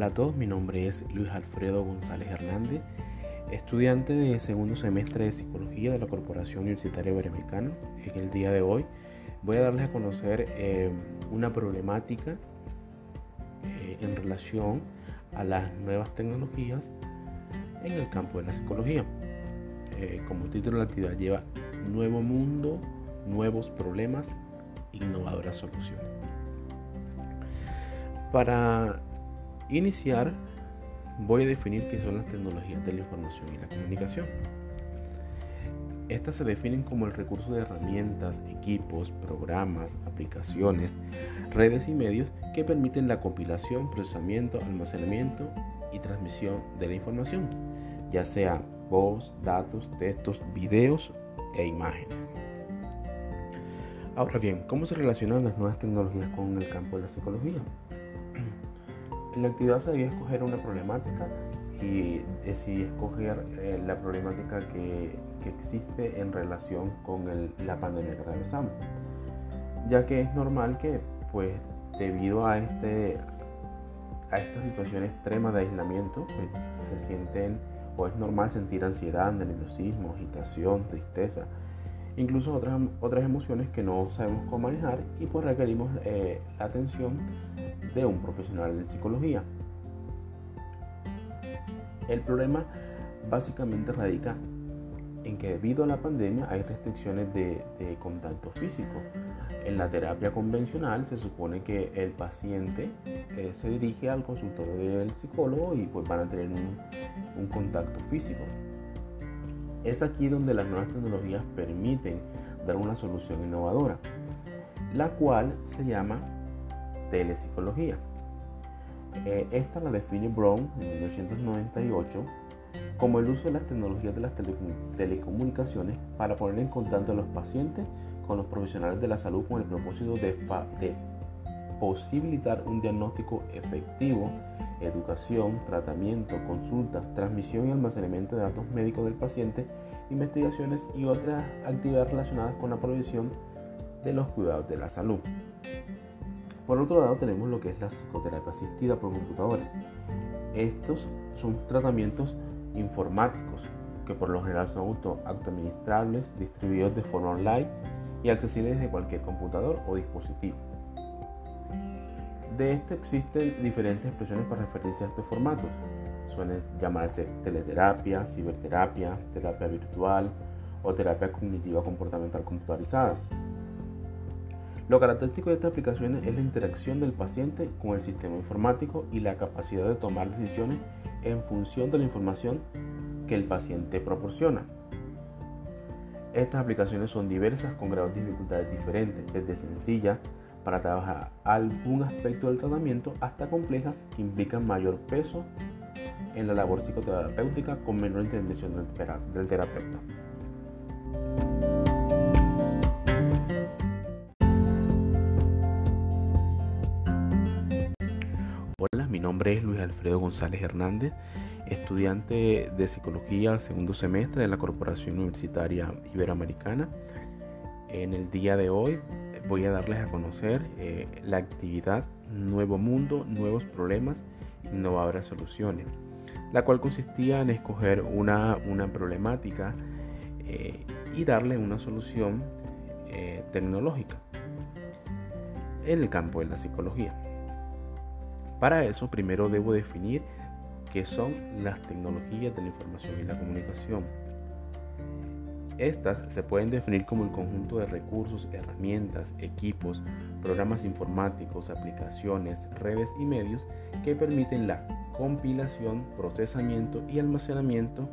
Hola a todos, mi nombre es Luis Alfredo González Hernández, estudiante de segundo semestre de Psicología de la Corporación Universitaria Iberoamericana. En el día de hoy voy a darles a conocer eh, una problemática eh, en relación a las nuevas tecnologías en el campo de la psicología. Eh, como título de la actividad lleva Nuevo Mundo, Nuevos Problemas, Innovadoras Soluciones. Para iniciar, voy a definir qué son las tecnologías de la información y la comunicación. Estas se definen como el recurso de herramientas, equipos, programas, aplicaciones, redes y medios que permiten la compilación, procesamiento, almacenamiento y transmisión de la información, ya sea voz, datos, textos, videos e imágenes. Ahora bien, ¿cómo se relacionan las nuevas tecnologías con el campo de la psicología? En la actividad se debía escoger una problemática y decidí escoger eh, la problemática que, que, existe en relación con la pandemia que atravesamos, ya que es normal que, pues, debido a, este, a esta situación extrema de aislamiento, pues, se sienten o es normal sentir ansiedad, nerviosismo, agitación, tristeza, incluso otras, otras emociones que no sabemos cómo manejar y pues requerimos eh, la atención de un profesional de psicología. El problema básicamente radica en que debido a la pandemia hay restricciones de, contacto físico. En la terapia convencional se supone que el paciente eh, se dirige al consultorio del psicólogo y pues van a tener un contacto físico. Es aquí donde las nuevas tecnologías permiten dar una solución innovadora, la cual se llama telepsicología. Eh, esta la define Brown en 1998 como el uso de las tecnologías de las telecomunicaciones para poner en contacto a los pacientes con los profesionales de la salud con el propósito de, de posibilitar un diagnóstico efectivo, educación, tratamiento, consultas, transmisión y almacenamiento de datos médicos del paciente, investigaciones y otras actividades relacionadas con la provisión de los cuidados de la salud. Por otro lado tenemos lo que es la psicoterapia asistida por computadores. Estos son tratamientos informáticos que por lo general son auto-administrables, distribuidos de forma online y accesibles desde cualquier computador o dispositivo. De este existen diferentes expresiones para referirse a estos formatos. Suelen llamarse teleterapia, ciberterapia, terapia virtual o terapia cognitiva comportamental computarizada. Lo característico de estas aplicaciones es la interacción del paciente con el sistema informático y la capacidad de tomar decisiones en función de la información que el paciente proporciona. Estas aplicaciones son diversas con grados de dificultades diferentes, desde sencillas para trabajar algún aspecto del tratamiento hasta complejas que implican mayor peso en la labor psicoterapéutica con menor intervención del terapeuta. Nombre es Luis Alfredo González Hernández, estudiante de psicología segundo semestre de la Corporación Universitaria Iberoamericana. En el día de hoy voy a darles a conocer eh, la actividad Nuevo Mundo, Nuevos Problemas, Innovadoras Soluciones, la cual consistía en escoger una, problemática eh, y darle una solución eh, tecnológica en el campo de la psicología. Para eso primero debo definir qué son las tecnologías de la información y la comunicación estas se pueden definir como el conjunto de recursos, herramientas, equipos, programas informáticos, aplicaciones, redes y medios que permiten la compilación, procesamiento y almacenamiento,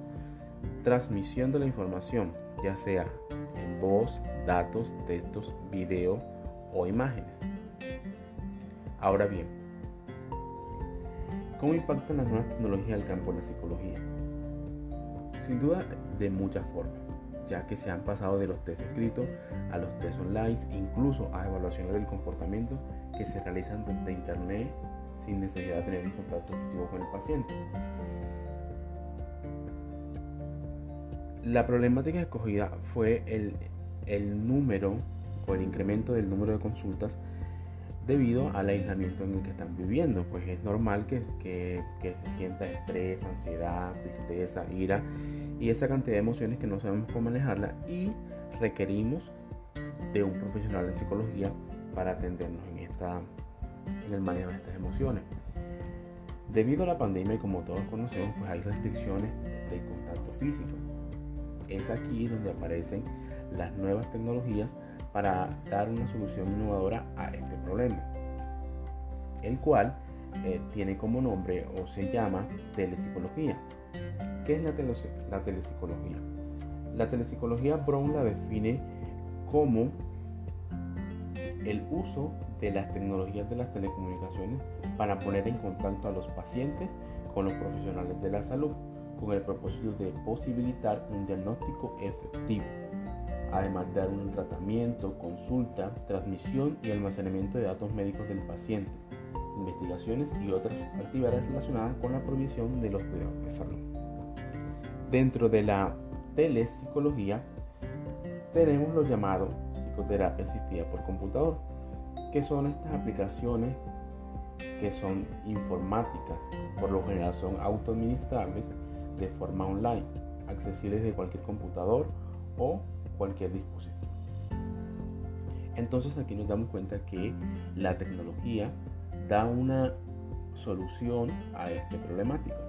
transmisión de la información, ya sea en voz, datos, textos, video o imágenes. Ahora bien, ¿cómo impactan las nuevas tecnologías al campo de la psicología? Sin duda, de muchas formas ya que se han pasado de los test escritos a los test online, incluso a evaluaciones del comportamiento que se realizan desde internet sin necesidad de tener un contacto físico con el paciente. La problemática escogida fue el, el número o el incremento del número de consultas debido al aislamiento en el que están viviendo. Pues es normal que, que, se sienta estrés, ansiedad, tristeza, ira y esa cantidad de emociones que no sabemos cómo manejarla y requerimos de un profesional en psicología para atendernos en, esta, en el manejo de estas emociones. Debido a la pandemia, y como todos conocemos, pues hay restricciones de contacto físico. Es aquí donde aparecen las nuevas tecnologías para dar una solución innovadora a este problema, el cual eh, tiene como nombre o se llama telepsicología. ¿Qué es la, la telepsicología? La telepsicología Brown la define como el uso de las tecnologías de las telecomunicaciones para poner en contacto a los pacientes con los profesionales de la salud con el propósito de posibilitar un diagnóstico efectivo, además de dar un tratamiento, consulta, transmisión y almacenamiento de datos médicos del paciente, investigaciones y otras actividades relacionadas con la provisión de los cuidados de salud. Dentro de la telepsicología tenemos lo llamado psicoterapia asistida por computador, que son estas aplicaciones que son informáticas, por lo general son autoadministrables de forma online, accesibles de cualquier computador o cualquier dispositivo. Entonces aquí nos damos cuenta que la tecnología da una solución a este problemático.